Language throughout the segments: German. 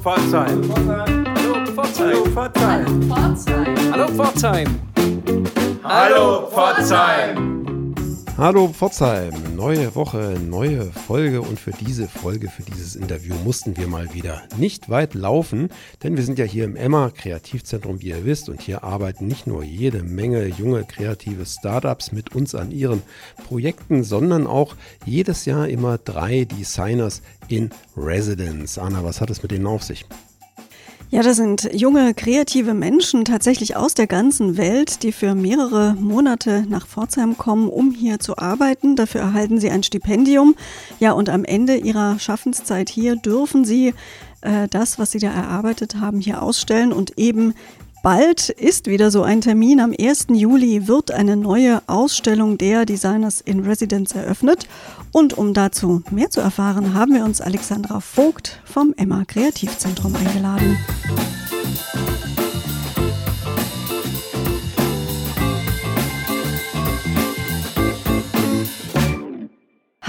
Pforzheim. Hallo Pforzheim. Hallo Pforzheim. Hallo Pforzheim. Hallo Pforzheim, neue Woche, neue Folge und für diese Folge, für dieses Interview mussten wir mal wieder nicht weit laufen, denn wir sind ja hier im Emma Kreativzentrum, wie ihr wisst, und hier arbeiten nicht nur jede Menge junge kreative Startups mit uns an ihren Projekten, sondern auch jedes Jahr immer drei Designers in Residence. Anna, was hat es mit denen auf sich? Ja, das sind junge, kreative Menschen tatsächlich aus der ganzen Welt, die für mehrere Monate nach Pforzheim kommen, um hier zu arbeiten. Dafür erhalten sie ein Stipendium. Ja, und am Ende ihrer Schaffenszeit hier dürfen sie äh, das, was sie da erarbeitet haben, hier ausstellen und eben Bald ist wieder so ein Termin. Am 1. Juli wird eine neue Ausstellung der Designers in Residence eröffnet. Und um dazu mehr zu erfahren, haben wir uns Alexandra Vogt vom Emma Kreativzentrum eingeladen.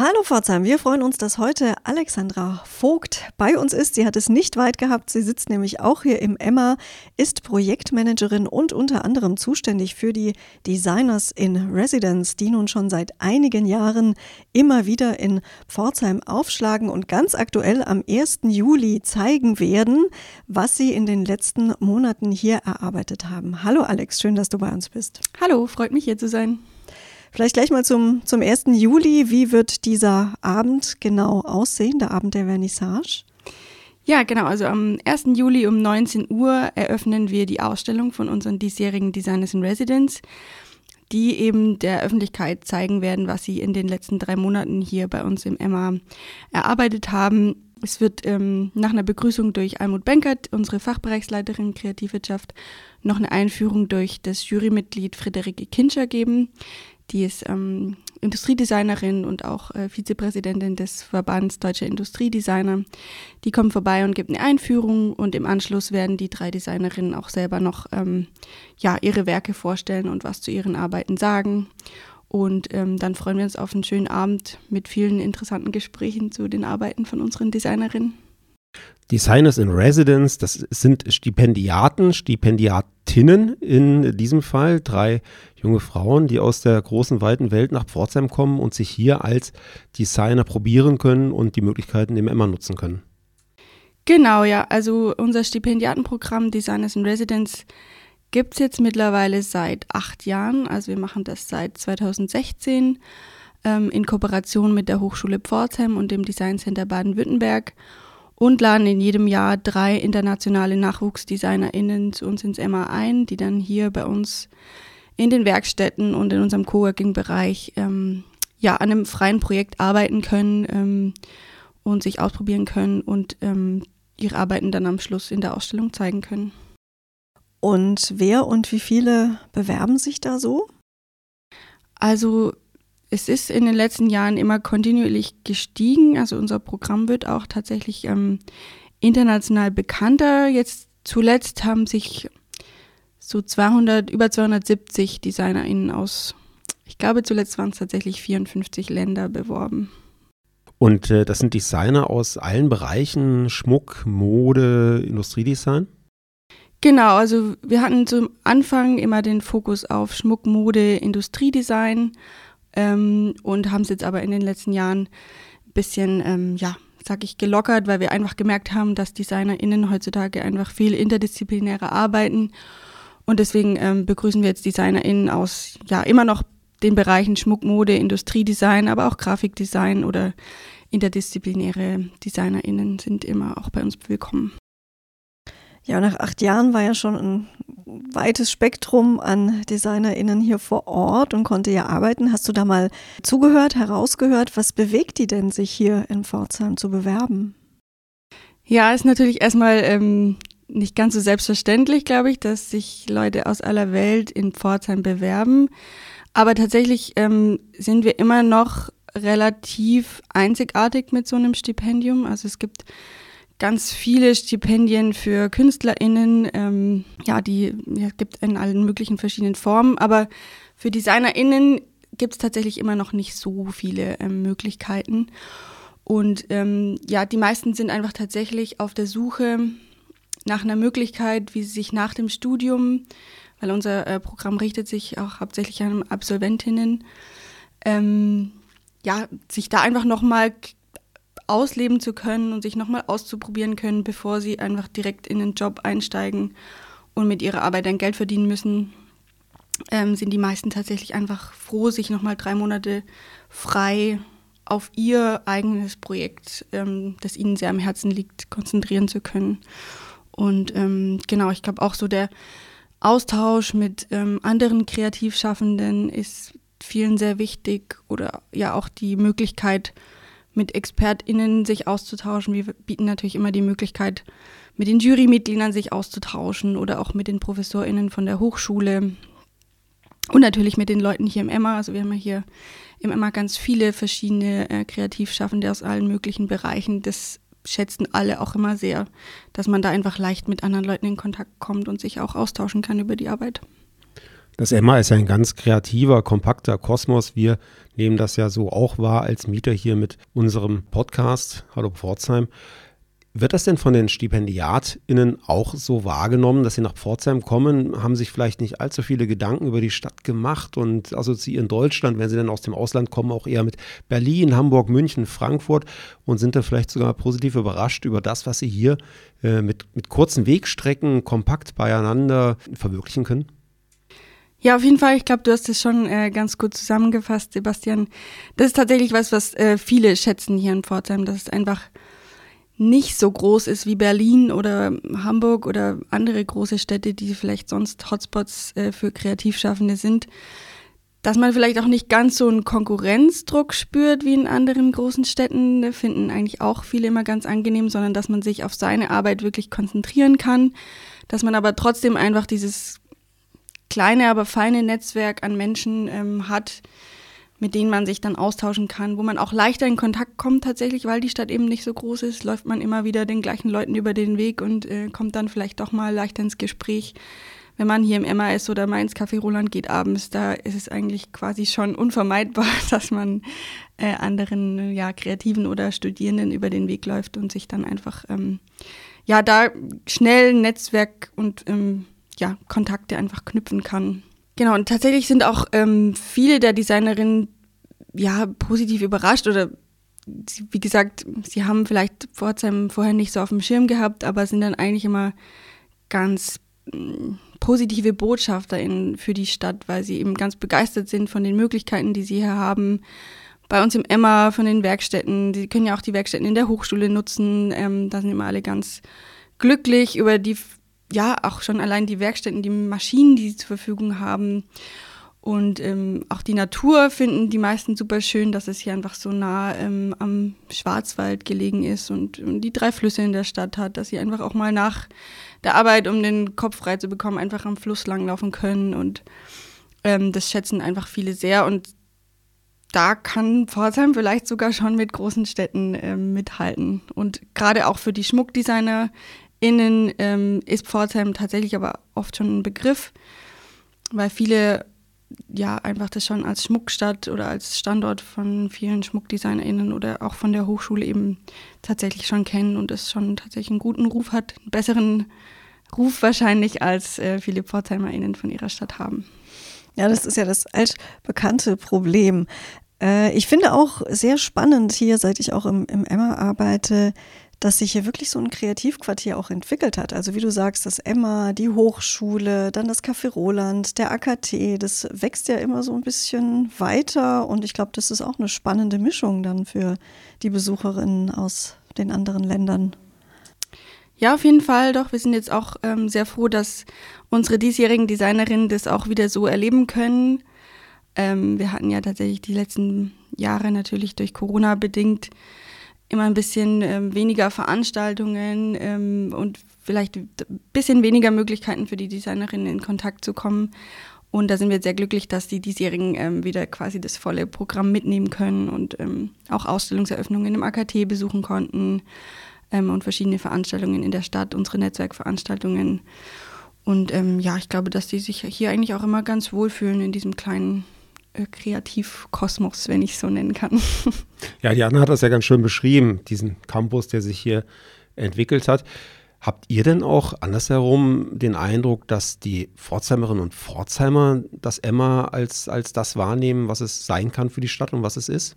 Hallo Pforzheim, wir freuen uns, dass heute Alexandra Vogt bei uns ist. Sie hat es nicht weit gehabt. Sie sitzt nämlich auch hier im Emma, ist Projektmanagerin und unter anderem zuständig für die Designers in Residence, die nun schon seit einigen Jahren immer wieder in Pforzheim aufschlagen und ganz aktuell am 1. Juli zeigen werden, was sie in den letzten Monaten hier erarbeitet haben. Hallo Alex, schön, dass du bei uns bist. Hallo, freut mich hier zu sein. Vielleicht gleich mal zum, zum 1. Juli. Wie wird dieser Abend genau aussehen, der Abend der Vernissage? Ja, genau. Also am 1. Juli um 19 Uhr eröffnen wir die Ausstellung von unseren diesjährigen Designers in Residence, die eben der Öffentlichkeit zeigen werden, was sie in den letzten drei Monaten hier bei uns im Emma erarbeitet haben. Es wird ähm, nach einer Begrüßung durch Almut Benkert, unsere Fachbereichsleiterin Kreativwirtschaft, noch eine Einführung durch das Jurymitglied Friederike Kinscher geben. Die ist ähm, Industriedesignerin und auch äh, Vizepräsidentin des Verbands Deutscher Industriedesigner. Die kommt vorbei und gibt eine Einführung und im Anschluss werden die drei Designerinnen auch selber noch ähm, ja, ihre Werke vorstellen und was zu ihren Arbeiten sagen. Und ähm, dann freuen wir uns auf einen schönen Abend mit vielen interessanten Gesprächen zu den Arbeiten von unseren Designerinnen. Designers in Residence, das sind Stipendiaten, Stipendiatinnen in diesem Fall, drei junge Frauen, die aus der großen, weiten Welt nach Pforzheim kommen und sich hier als Designer probieren können und die Möglichkeiten im Emma nutzen können. Genau, ja. Also unser Stipendiatenprogramm Designers in Residence gibt es jetzt mittlerweile seit acht Jahren. Also wir machen das seit 2016 ähm, in Kooperation mit der Hochschule Pforzheim und dem Design Center Baden-Württemberg und laden in jedem Jahr drei internationale NachwuchsdesignerInnen zu uns ins MA ein, die dann hier bei uns in den Werkstätten und in unserem Coworking-Bereich ähm, ja, an einem freien Projekt arbeiten können ähm, und sich ausprobieren können und ähm, ihre Arbeiten dann am Schluss in der Ausstellung zeigen können. Und wer und wie viele bewerben sich da so? Also es ist in den letzten Jahren immer kontinuierlich gestiegen. Also unser Programm wird auch tatsächlich ähm, international bekannter. Jetzt zuletzt haben sich so 200, über 270 DesignerInnen aus, ich glaube zuletzt waren es tatsächlich 54 Länder beworben. Und äh, das sind Designer aus allen Bereichen, Schmuck, Mode, Industriedesign? Genau, also wir hatten zum Anfang immer den Fokus auf Schmuck, Mode, Industriedesign ähm, und haben es jetzt aber in den letzten Jahren ein bisschen, ähm, ja, sag ich, gelockert, weil wir einfach gemerkt haben, dass DesignerInnen heutzutage einfach viel interdisziplinärer arbeiten. Und deswegen ähm, begrüßen wir jetzt DesignerInnen aus, ja, immer noch den Bereichen Schmuck, Mode, Industriedesign, aber auch Grafikdesign oder interdisziplinäre DesignerInnen sind immer auch bei uns willkommen. Ja, nach acht Jahren war ja schon ein weites Spektrum an DesignerInnen hier vor Ort und konnte ja arbeiten. Hast du da mal zugehört, herausgehört? Was bewegt die denn, sich hier in Pforzheim zu bewerben? Ja, ist natürlich erstmal ähm, nicht ganz so selbstverständlich, glaube ich, dass sich Leute aus aller Welt in Pforzheim bewerben. Aber tatsächlich ähm, sind wir immer noch relativ einzigartig mit so einem Stipendium. Also es gibt ganz viele Stipendien für KünstlerInnen, ähm, ja, die ja, gibt in allen möglichen verschiedenen Formen, aber für DesignerInnen gibt es tatsächlich immer noch nicht so viele ähm, Möglichkeiten. Und ähm, ja, die meisten sind einfach tatsächlich auf der Suche nach einer Möglichkeit, wie sie sich nach dem Studium, weil unser äh, Programm richtet sich auch hauptsächlich an Absolventinnen, ähm, ja, sich da einfach nochmal ausleben zu können und sich nochmal auszuprobieren können, bevor sie einfach direkt in den Job einsteigen und mit ihrer Arbeit dann Geld verdienen müssen, ähm, sind die meisten tatsächlich einfach froh, sich nochmal drei Monate frei auf ihr eigenes Projekt, ähm, das ihnen sehr am Herzen liegt, konzentrieren zu können. Und ähm, genau, ich glaube auch so der Austausch mit ähm, anderen Kreativschaffenden ist vielen sehr wichtig oder ja auch die Möglichkeit, mit ExpertInnen sich auszutauschen. Wir bieten natürlich immer die Möglichkeit, mit den Jurymitgliedern sich auszutauschen oder auch mit den ProfessorInnen von der Hochschule und natürlich mit den Leuten hier im Emma. Also wir haben ja hier im Emma ganz viele verschiedene äh, Kreativschaffende aus allen möglichen Bereichen. Das schätzen alle auch immer sehr, dass man da einfach leicht mit anderen Leuten in Kontakt kommt und sich auch austauschen kann über die Arbeit. Das Emma ist ein ganz kreativer, kompakter Kosmos. Wir nehmen das ja so auch wahr als Mieter hier mit unserem Podcast. Hallo Pforzheim. Wird das denn von den StipendiatInnen auch so wahrgenommen, dass sie nach Pforzheim kommen, haben sich vielleicht nicht allzu viele Gedanken über die Stadt gemacht und assoziieren Deutschland, wenn sie dann aus dem Ausland kommen, auch eher mit Berlin, Hamburg, München, Frankfurt und sind dann vielleicht sogar positiv überrascht über das, was sie hier äh, mit, mit kurzen Wegstrecken kompakt beieinander verwirklichen können? Ja, auf jeden Fall. Ich glaube, du hast es schon äh, ganz gut zusammengefasst, Sebastian. Das ist tatsächlich was, was äh, viele schätzen hier in Pforzheim, dass es einfach nicht so groß ist wie Berlin oder Hamburg oder andere große Städte, die vielleicht sonst Hotspots äh, für Kreativschaffende sind, dass man vielleicht auch nicht ganz so einen Konkurrenzdruck spürt wie in anderen großen Städten, finden eigentlich auch viele immer ganz angenehm, sondern dass man sich auf seine Arbeit wirklich konzentrieren kann, dass man aber trotzdem einfach dieses kleine, aber feine Netzwerk an Menschen ähm, hat, mit denen man sich dann austauschen kann, wo man auch leichter in Kontakt kommt tatsächlich, weil die Stadt eben nicht so groß ist, läuft man immer wieder den gleichen Leuten über den Weg und äh, kommt dann vielleicht doch mal leichter ins Gespräch. Wenn man hier im MAS oder Mainz Café Roland geht abends, da ist es eigentlich quasi schon unvermeidbar, dass man äh, anderen ja, Kreativen oder Studierenden über den Weg läuft und sich dann einfach ähm, ja da schnell Netzwerk und ähm, ja, Kontakte einfach knüpfen kann. Genau, und tatsächlich sind auch ähm, viele der Designerinnen ja positiv überrascht oder wie gesagt, sie haben vielleicht Pforzheim vorher nicht so auf dem Schirm gehabt, aber sind dann eigentlich immer ganz mm, positive BotschafterInnen für die Stadt, weil sie eben ganz begeistert sind von den Möglichkeiten, die sie hier haben. Bei uns im Emma von den Werkstätten, sie können ja auch die Werkstätten in der Hochschule nutzen, ähm, da sind immer alle ganz glücklich über die ja, auch schon allein die Werkstätten, die Maschinen, die sie zur Verfügung haben. Und ähm, auch die Natur finden die meisten super schön, dass es hier einfach so nah ähm, am Schwarzwald gelegen ist und, und, die drei Flüsse in der Stadt hat, dass sie einfach auch mal nach der Arbeit, um den Kopf frei zu bekommen, einfach am Fluss langlaufen können. Und ähm, das schätzen einfach viele sehr. Und da kann Pforzheim vielleicht sogar schon mit großen Städten ähm, mithalten. Und gerade auch für die Schmuckdesigner innen ähm, ist Pforzheim tatsächlich aber oft schon ein Begriff, weil viele ja einfach das schon als Schmuckstadt oder als Standort von vielen SchmuckdesignerInnen oder auch von der Hochschule eben tatsächlich schon kennen und es schon tatsächlich einen guten Ruf hat, einen besseren Ruf wahrscheinlich, als äh, viele PforzheimerInnen von ihrer Stadt haben. Ja, das ist ja das altbekannte Problem. Äh, ich finde auch sehr spannend hier, seit ich auch im, im Emma arbeite, dass sich hier wirklich so ein Kreativquartier auch entwickelt hat. Also wie du sagst, das Emma, die Hochschule, dann das Café Roland, der AKT, das wächst ja immer so ein bisschen weiter und ich glaube, das ist auch eine spannende Mischung dann für die Besucherinnen aus den anderen Ländern. Ja, auf jeden Fall doch. Wir sind jetzt auch ähm, sehr froh, dass unsere diesjährigen Designerinnen das auch wieder so erleben können. Ähm, wir hatten ja tatsächlich die letzten Jahre natürlich durch Corona bedingt immer ein bisschen ähm, weniger Veranstaltungen ähm, und vielleicht ein bisschen weniger Möglichkeiten für die Designerinnen in Kontakt zu kommen. Und da sind wir sehr glücklich, dass die diesjährigen ähm, wieder quasi das volle Programm mitnehmen können und ähm, auch Ausstellungseröffnungen im AKT besuchen konnten ähm, und verschiedene Veranstaltungen in der Stadt, unsere Netzwerkveranstaltungen. Und ähm, ja, ich glaube, dass die sich hier eigentlich auch immer ganz wohlfühlen in diesem kleinen Kreativkosmos, wenn ich es so nennen kann. Ja, die Anna hat das ja ganz schön beschrieben, diesen Campus, der sich hier entwickelt hat. Habt ihr denn auch andersherum den Eindruck, dass die Pforzheimerinnen und Pforzheimer das Emma als, als das wahrnehmen, was es sein kann für die Stadt und was es ist?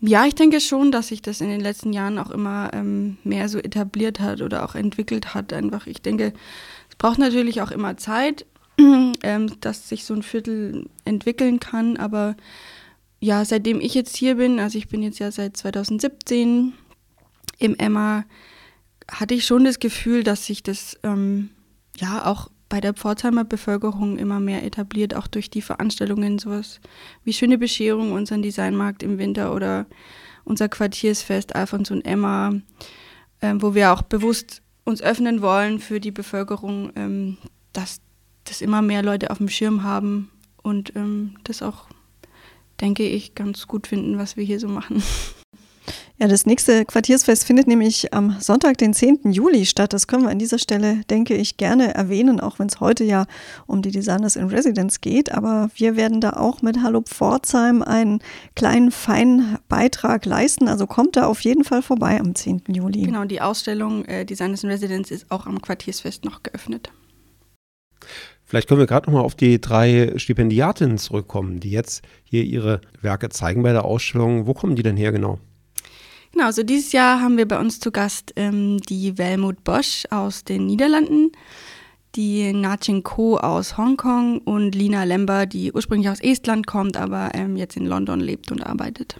Ja, ich denke schon, dass sich das in den letzten Jahren auch immer ähm, mehr so etabliert hat oder auch entwickelt hat. Einfach, ich denke, es braucht natürlich auch immer Zeit, ähm, dass sich so ein Viertel entwickeln kann. Aber ja, seitdem ich jetzt hier bin, also ich bin jetzt ja seit 2017 im Emma, hatte ich schon das Gefühl, dass sich das ähm, ja auch bei der Pforzheimer Bevölkerung immer mehr etabliert, auch durch die Veranstaltungen, sowas wie Schöne Bescherung, unseren Designmarkt im Winter oder unser Quartiersfest Alfons und Emma, ähm, wo wir auch bewusst uns öffnen wollen für die Bevölkerung, ähm, dass das immer mehr Leute auf dem Schirm haben und ähm, das auch, denke ich, ganz gut finden, was wir hier so machen. Ja, das nächste Quartiersfest findet nämlich am Sonntag, den 10. Juli statt. Das können wir an dieser Stelle, denke ich, gerne erwähnen, auch wenn es heute ja um die Designers in Residence geht. Aber wir werden da auch mit Hallo Pforzheim einen kleinen, feinen Beitrag leisten. Also kommt da auf jeden Fall vorbei am 10. Juli. Genau, die Ausstellung äh, Designers in Residence ist auch am Quartiersfest noch geöffnet. Vielleicht können wir gerade noch mal auf die drei Stipendiatinnen zurückkommen, die jetzt hier ihre Werke zeigen bei der Ausstellung. Wo kommen die denn her genau? Genau, also dieses Jahr haben wir bei uns zu Gast ähm, die Welmut Bosch aus den Niederlanden, die Nachin Ko aus Hongkong und Lina Lember, die ursprünglich aus Estland kommt, aber ähm, jetzt in London lebt und arbeitet.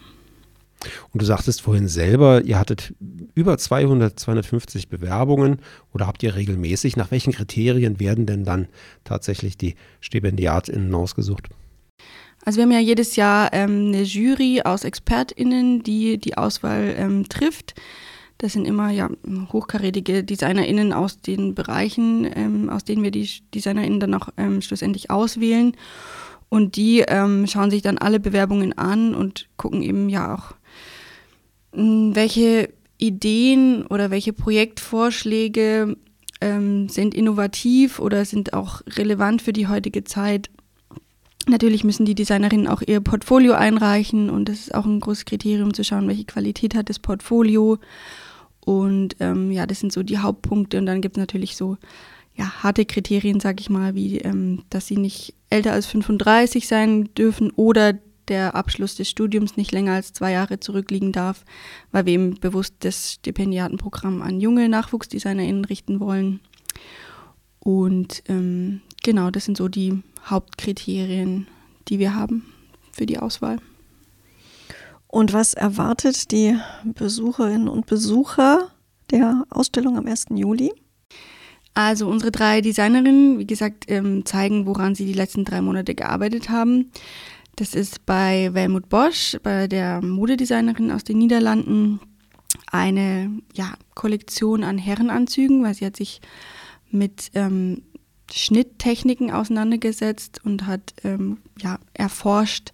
Und du sagtest vorhin selber, ihr hattet über 200, 250 Bewerbungen oder habt ihr regelmäßig, nach welchen Kriterien werden denn dann tatsächlich die StipendiatInnen ausgesucht? Also wir haben ja jedes Jahr ähm, eine Jury aus ExpertInnen, die die Auswahl ähm, trifft. Das sind immer ja hochkarätige DesignerInnen aus den Bereichen, ähm, aus denen wir die DesignerInnen dann auch ähm, schlussendlich auswählen. Und die ähm, schauen sich dann alle Bewerbungen an und gucken eben ja auch, welche Ideen oder welche Projektvorschläge ähm, sind innovativ oder sind auch relevant für die heutige Zeit Natürlich müssen die Designerinnen auch ihr Portfolio einreichen und das ist auch ein großes Kriterium zu schauen, welche Qualität hat das Portfolio. Und ähm, ja, das sind so die Hauptpunkte. Und dann gibt es natürlich so ja, harte Kriterien, sag ich mal, wie ähm, dass sie nicht älter als 35 sein dürfen oder der Abschluss des Studiums nicht länger als zwei Jahre zurückliegen darf, weil wir eben bewusst das Stipendiatenprogramm an junge NachwuchsdesignerInnen richten wollen. Und ähm, genau, das sind so die Hauptkriterien, die wir haben für die Auswahl. Und was erwartet die Besucherinnen und Besucher der Ausstellung am 1. Juli? Also unsere drei Designerinnen, wie gesagt, ähm, zeigen, woran sie die letzten drei Monate gearbeitet haben. Das ist bei Welmut Bosch, bei der Modedesignerin aus den Niederlanden, eine ja, Kollektion an Herrenanzügen, weil sie hat sich mit ähm, Schnitttechniken auseinandergesetzt und hat ähm, ja, erforscht,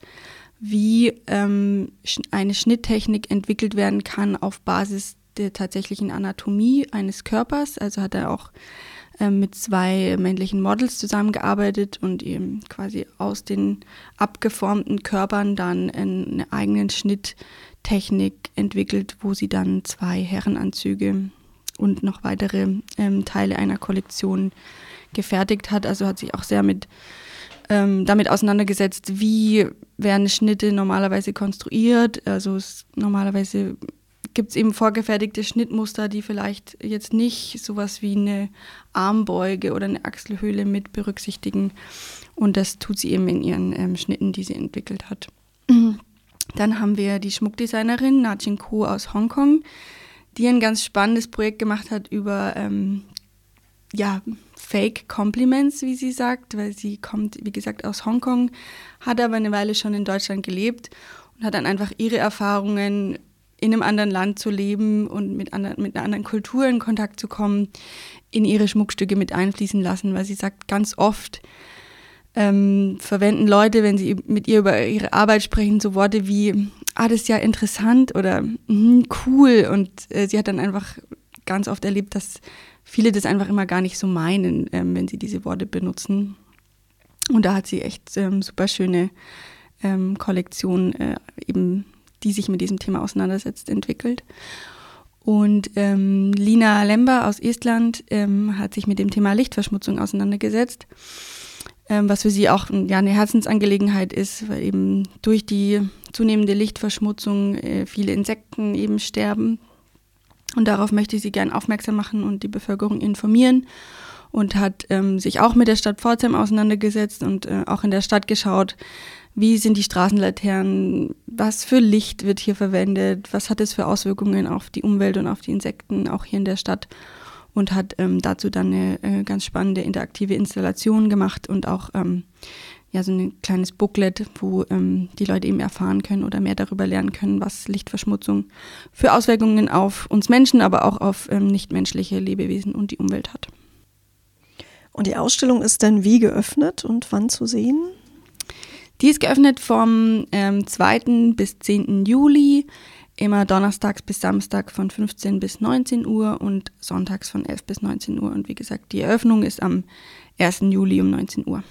wie ähm, eine Schnitttechnik entwickelt werden kann auf Basis der tatsächlichen Anatomie eines Körpers. Also hat er auch mit zwei männlichen Models zusammengearbeitet und eben quasi aus den abgeformten Körpern dann eine eigene Schnitttechnik entwickelt, wo sie dann zwei Herrenanzüge und noch weitere ähm, Teile einer Kollektion gefertigt hat. Also hat sich auch sehr mit ähm, damit auseinandergesetzt, wie werden Schnitte normalerweise konstruiert. Also es, normalerweise gibt es eben vorgefertigte Schnittmuster, die vielleicht jetzt nicht sowas wie eine Armbeuge oder eine Achselhöhle mit berücksichtigen. Und das tut sie eben in ihren ähm, Schnitten, die sie entwickelt hat. Dann haben wir die Schmuckdesignerin Najin Ko aus Hongkong, die ein ganz spannendes Projekt gemacht hat über ähm, ja, Fake Compliments, wie sie sagt, weil sie kommt, wie gesagt, aus Hongkong, hat aber eine Weile schon in Deutschland gelebt und hat dann einfach ihre Erfahrungen in einem anderen Land zu leben und mit, anderen, mit einer anderen Kultur in Kontakt zu kommen, in ihre Schmuckstücke mit einfließen lassen, weil sie sagt, ganz oft ähm, verwenden Leute, wenn sie mit ihr über ihre Arbeit sprechen, so Worte wie, ah, das ist ja interessant oder mm, cool. Und äh, sie hat dann einfach ganz oft erlebt, dass viele das einfach immer gar nicht so meinen, ähm, wenn sie diese Worte benutzen. Und da hat sie echt ähm, super schöne ähm, Kollektionen, äh, eben, die sich mit diesem Thema auseinandersetzt, entwickelt. Und ähm, Lina Lember aus Estland ähm, hat sich mit dem Thema Lichtverschmutzung auseinandergesetzt, ähm, was für sie auch ja, eine Herzensangelegenheit ist, weil eben durch die zunehmende Lichtverschmutzung äh, viele Insekten eben sterben. Und darauf möchte sie gern aufmerksam machen und die Bevölkerung informieren und hat ähm, sich auch mit der Stadt Pforzheim auseinandergesetzt und äh, auch in der Stadt geschaut, wie sind die Straßenlaternen, was für Licht wird hier verwendet, was hat es für Auswirkungen auf die Umwelt und auf die Insekten, auch hier in der Stadt. Und hat ähm, dazu dann eine äh, ganz spannende interaktive Installation gemacht und auch ähm, ja, so ein kleines Booklet, wo ähm, die Leute eben erfahren können oder mehr darüber lernen können, was Lichtverschmutzung für Auswirkungen auf uns Menschen, aber auch auf ähm, nichtmenschliche Lebewesen und die Umwelt hat. Und die Ausstellung ist dann wie geöffnet und wann zu sehen? Die ist geöffnet vom ähm, 2. bis 10. Juli, immer donnerstags bis Samstag von 15 bis 19 Uhr und sonntags von 11 bis 19 Uhr. Und wie gesagt, die Eröffnung ist am 1. Juli um 19 Uhr.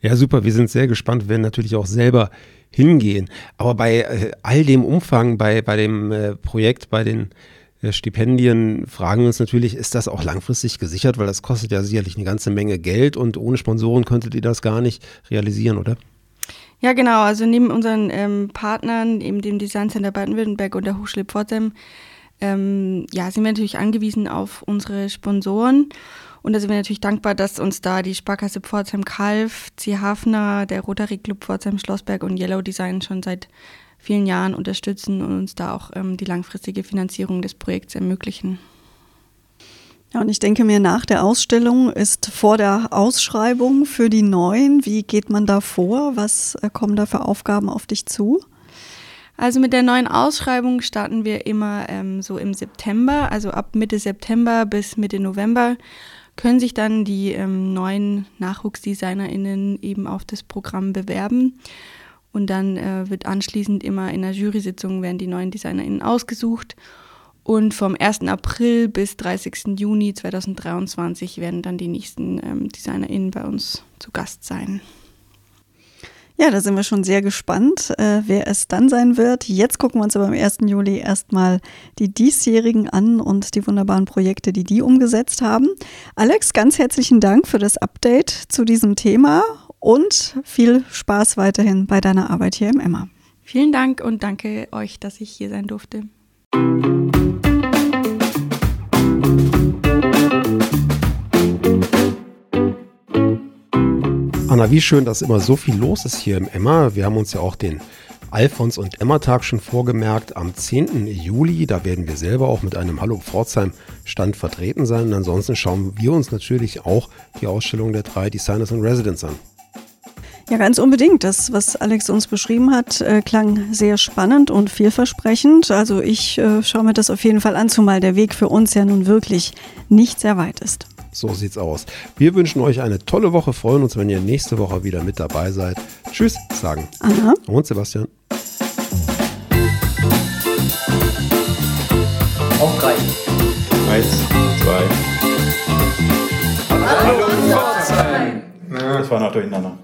Ja, super. Wir sind sehr gespannt. Werden natürlich auch selber hingehen. Aber bei äh, all dem Umfang, bei, bei dem äh, Projekt, bei den äh, Stipendien fragen wir uns natürlich, ist das auch langfristig gesichert? Weil das kostet ja sicherlich eine ganze Menge Geld und ohne Sponsoren könntet ihr das gar nicht realisieren, oder? Ja, genau. Also neben unseren ähm, Partnern, eben dem Design Center Baden-Württemberg und der Hochschule Pforzheim, ähm, ja, sind wir natürlich angewiesen auf unsere Sponsoren. Und da sind wir natürlich dankbar, dass uns da die Sparkasse Pforzheim Kalf, C. Hafner, der Rotary Club Pforzheim Schlossberg und Yellow Design schon seit vielen Jahren unterstützen und uns da auch ähm, die langfristige Finanzierung des Projekts ermöglichen. Ja, und ich denke mir, nach der Ausstellung ist vor der Ausschreibung für die neuen, wie geht man da vor? Was äh, kommen da für Aufgaben auf dich zu? Also mit der neuen Ausschreibung starten wir immer ähm, so im September, also ab Mitte September bis Mitte November können sich dann die ähm, neuen NachwuchsdesignerInnen eben auf das Programm bewerben. Und dann äh, wird anschließend immer in der Jury-Sitzung werden die neuen DesignerInnen ausgesucht und vom 1. April bis 30. Juni 2023 werden dann die nächsten ähm, DesignerInnen bei uns zu Gast sein. Ja, da sind wir schon sehr gespannt, äh, wer es dann sein wird. Jetzt gucken wir uns aber am 1. Juli erstmal die diesjährigen an und die wunderbaren Projekte, die die umgesetzt haben. Alex, ganz herzlichen Dank für das Update zu diesem Thema und viel Spaß weiterhin bei deiner Arbeit hier im Emma. Vielen Dank und danke euch, dass ich hier sein durfte. Anna, wie schön, dass immer so viel los ist hier im Emma. Wir haben uns ja auch den Alfons und Emma-Tag schon vorgemerkt am 10. Juli. Da werden wir selber auch mit einem Hallo Pforzheim Stand vertreten sein. Und ansonsten schauen wir uns natürlich auch die Ausstellung der drei Designers und Residents an. Ja, ganz unbedingt. Das, was Alex uns beschrieben hat, äh, klang sehr spannend und vielversprechend. Also ich äh, schaue mir das auf jeden Fall an, zumal der Weg für uns ja nun wirklich nicht sehr weit ist. So sieht's aus. Wir wünschen euch eine tolle Woche, freuen uns, wenn ihr nächste Woche wieder mit dabei seid. Tschüss, sagen Anna und Sebastian. Auf drei. Eins, zwei. Hallo, Pforzheim! Das war noch durcheinander.